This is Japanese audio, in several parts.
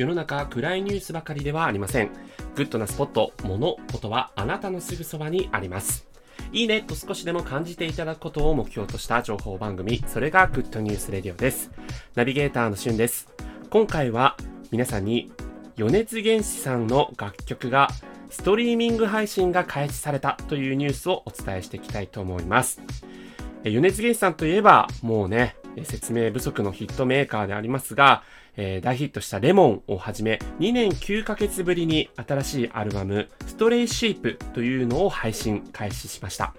世の中暗いニュースばかりではありません。グッドなスポット、物、ことはあなたのすぐそばにあります。いいねと少しでも感じていただくことを目標とした情報番組、それがグッドニュースレディオです。ナビゲーターのしゅんです。今回は皆さんに米津玄師さんの楽曲がストリーミング配信が開始されたというニュースをお伝えしていきたいと思います。米津玄師さんといえば、もうね、説明不足のヒットメーカーでありますが、えー、大ヒットしたレモンをはじめ、2年9ヶ月ぶりに新しいアルバム、ストレイシープというのを配信開始しました。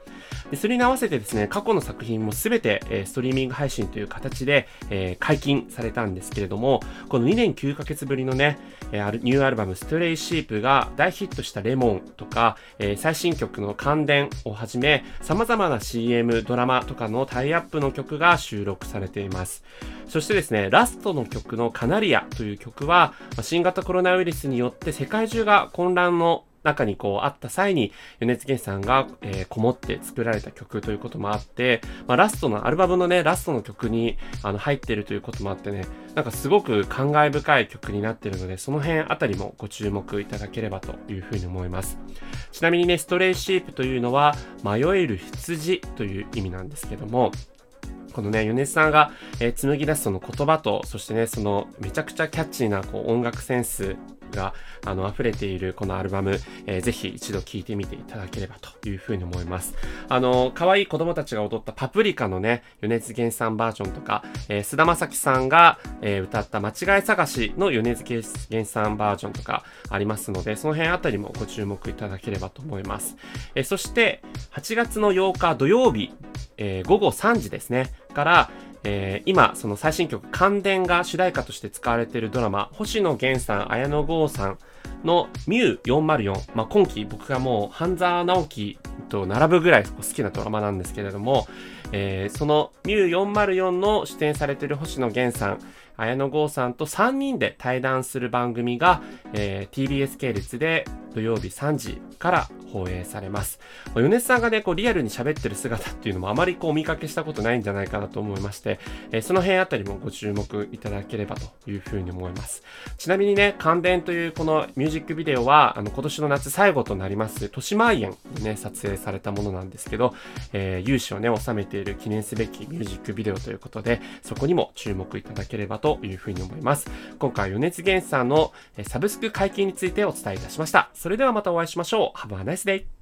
でそれに合わせてですね、過去の作品もすべて、えー、ストリーミング配信という形で、えー、解禁されたんですけれども、この2年9ヶ月ぶりのね、えー、ニューアルバムストレイシープが大ヒットしたレモンとか、えー、最新曲の感電をはじめ、様々な CM、ドラマとかのタイアップの曲が収録されています。そしてですね、ラストの曲のカナリアという曲は、新型コロナウイルスによって世界中が混乱の中にこうあった際に、米津玄師さんが、えー、こもって作られた曲ということもあって、まあ、ラストの、アルバムのね、ラストの曲にあの入っているということもあってね、なんかすごく感慨深い曲になっているので、その辺あたりもご注目いただければというふうに思います。ちなみにね、ストレイシープというのは、迷える羊という意味なんですけども、このね、米津さんが、え、紡ぎ出すその言葉と、そしてね、そのめちゃくちゃキャッチーなこう音楽センスがあの溢れているこのアルバム、えー、ぜひ一度聴いてみていただければというふうに思います。あの、可愛い子供たちが踊ったパプリカのね、米津玄師さんバージョンとか、えー、菅田将暉さんが、えー、歌った間違い探しの米津玄師さんバージョンとかありますので、その辺あたりもご注目いただければと思います。え、そして、8月の8日土曜日、え、午後3時ですね、から、えー、今、その最新曲、関電が主題歌として使われているドラマ、星野源さん、綾野剛さんのミュー404、まあ、今期僕がもう半沢直樹と並ぶぐらい好きなドラマなんですけれども、えー、そのミュー404の出演されている星野源さん、綾野剛さんと3人で対談する番組が、えー、TBS 系列で土曜日3時から放映されます。米津さんがね、こうリアルに喋ってる姿っていうのもあまりこうお見かけしたことないんじゃないかなと思いまして、えー、その辺あたりもご注目いただければというふうに思います。ちなみにね、関電というこのミュージックビデオは、あの今年の夏最後となります、豊島園でね、撮影されたものなんですけど、えー、有志をね、収めている記念すべきミュージックビデオということで、そこにも注目いただければというふうに思います。今回、米津玄師さんのサブスク解禁についてお伝えいたしました。それではまたお会いしましょう。Have a nice listening.